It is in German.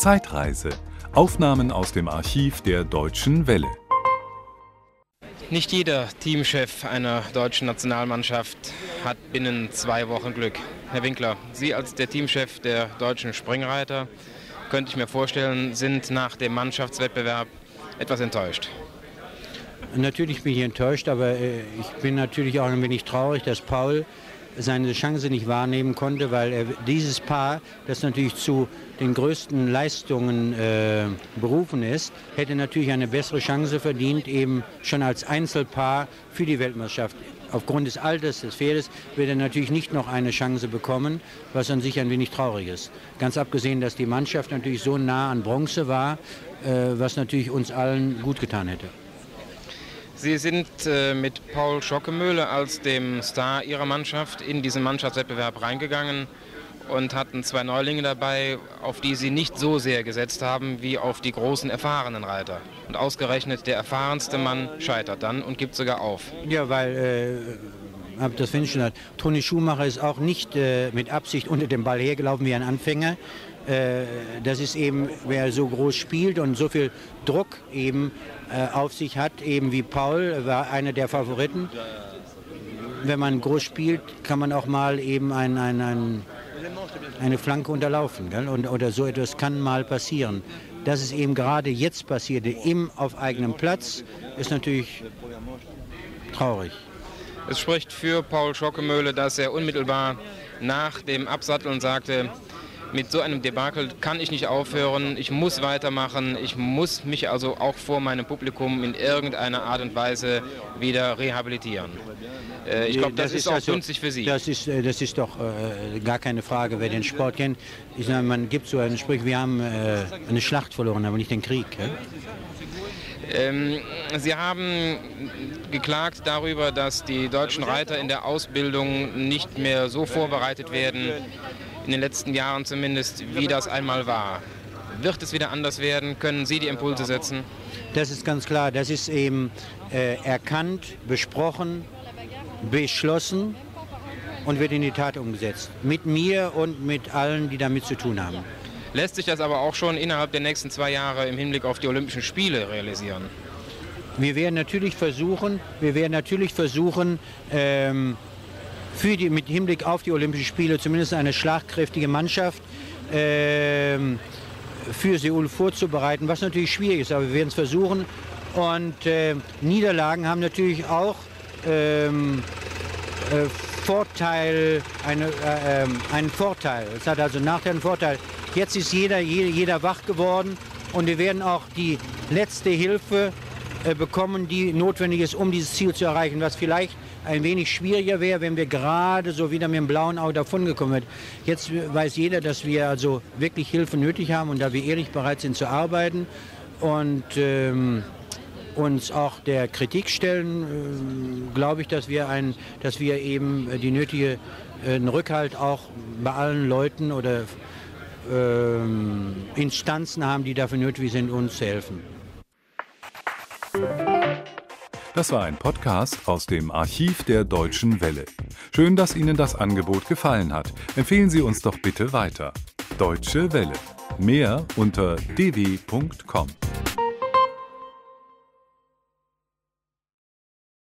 Zeitreise. Aufnahmen aus dem Archiv der Deutschen Welle. Nicht jeder Teamchef einer deutschen Nationalmannschaft hat binnen zwei Wochen Glück. Herr Winkler, Sie als der Teamchef der deutschen Springreiter, könnte ich mir vorstellen, sind nach dem Mannschaftswettbewerb etwas enttäuscht. Natürlich bin ich enttäuscht, aber äh, ich bin natürlich auch ein wenig traurig, dass Paul seine Chance nicht wahrnehmen konnte, weil er dieses Paar, das natürlich zu den größten Leistungen äh, berufen ist, hätte natürlich eine bessere Chance verdient, eben schon als Einzelpaar für die Weltmeisterschaft. Aufgrund des Alters des Pferdes wird er natürlich nicht noch eine Chance bekommen, was an sich ein wenig traurig ist. Ganz abgesehen, dass die Mannschaft natürlich so nah an Bronze war, äh, was natürlich uns allen gut getan hätte. Sie sind äh, mit Paul Schockemöhle als dem Star Ihrer Mannschaft in diesen Mannschaftswettbewerb reingegangen und hatten zwei Neulinge dabei, auf die Sie nicht so sehr gesetzt haben wie auf die großen erfahrenen Reiter. Und ausgerechnet der erfahrenste Mann scheitert dann und gibt sogar auf. Ja, weil äh, habe das schon gesagt. Toni Schumacher ist auch nicht äh, mit Absicht unter dem Ball hergelaufen wie ein Anfänger. Äh, das ist eben, wer so groß spielt und so viel Druck eben äh, auf sich hat, eben wie Paul, war einer der Favoriten. Wenn man groß spielt, kann man auch mal eben ein, ein, ein, eine Flanke unterlaufen. Gell? Und, oder so etwas kann mal passieren. Dass es eben gerade jetzt passierte, im auf eigenem Platz, ist natürlich traurig. Es spricht für Paul Schockemöhle, dass er unmittelbar nach dem Absatteln sagte, mit so einem Debakel kann ich nicht aufhören, ich muss weitermachen, ich muss mich also auch vor meinem Publikum in irgendeiner Art und Weise wieder rehabilitieren. Äh, ich glaube, das, das, ist auch also, günstig für Sie. Das ist, äh, das ist doch äh, gar keine Frage, wer den Sport kennt. Ich sage, man gibt so einen Spruch, wir haben äh, eine Schlacht verloren, aber nicht den Krieg. Ähm, Sie haben geklagt darüber, dass die deutschen Reiter in der Ausbildung nicht mehr so vorbereitet werden, in den letzten Jahren zumindest, wie das einmal war. Wird es wieder anders werden? Können Sie die Impulse setzen? Das ist ganz klar. Das ist eben äh, erkannt, besprochen, beschlossen und wird in die Tat umgesetzt. Mit mir und mit allen, die damit zu tun haben. Lässt sich das aber auch schon innerhalb der nächsten zwei Jahre im Hinblick auf die Olympischen Spiele realisieren? Wir werden natürlich versuchen, wir werden natürlich versuchen, ähm, für die, mit Hinblick auf die Olympischen Spiele zumindest eine schlagkräftige Mannschaft äh, für Seoul vorzubereiten, was natürlich schwierig ist, aber wir werden es versuchen. Und äh, Niederlagen haben natürlich auch ähm, äh, Vorteil, eine, äh, ähm, einen Vorteil. Es hat also Nachteil und Vorteil. Jetzt ist jeder, jeder, jeder wach geworden und wir werden auch die letzte Hilfe äh, bekommen, die notwendig ist, um dieses Ziel zu erreichen, was vielleicht ein wenig schwieriger wäre, wenn wir gerade so wieder mit dem blauen Auge davongekommen wären. Jetzt weiß jeder, dass wir also wirklich Hilfe nötig haben und da wir ehrlich bereit sind zu arbeiten und ähm, uns auch der Kritik stellen, äh, glaube ich, dass wir, ein, dass wir eben die nötige äh, Rückhalt auch bei allen Leuten oder äh, Instanzen haben, die dafür nötig sind, uns helfen. Das war ein Podcast aus dem Archiv der Deutschen Welle. Schön, dass Ihnen das Angebot gefallen hat. Empfehlen Sie uns doch bitte weiter. Deutsche Welle. Mehr unter dw.com.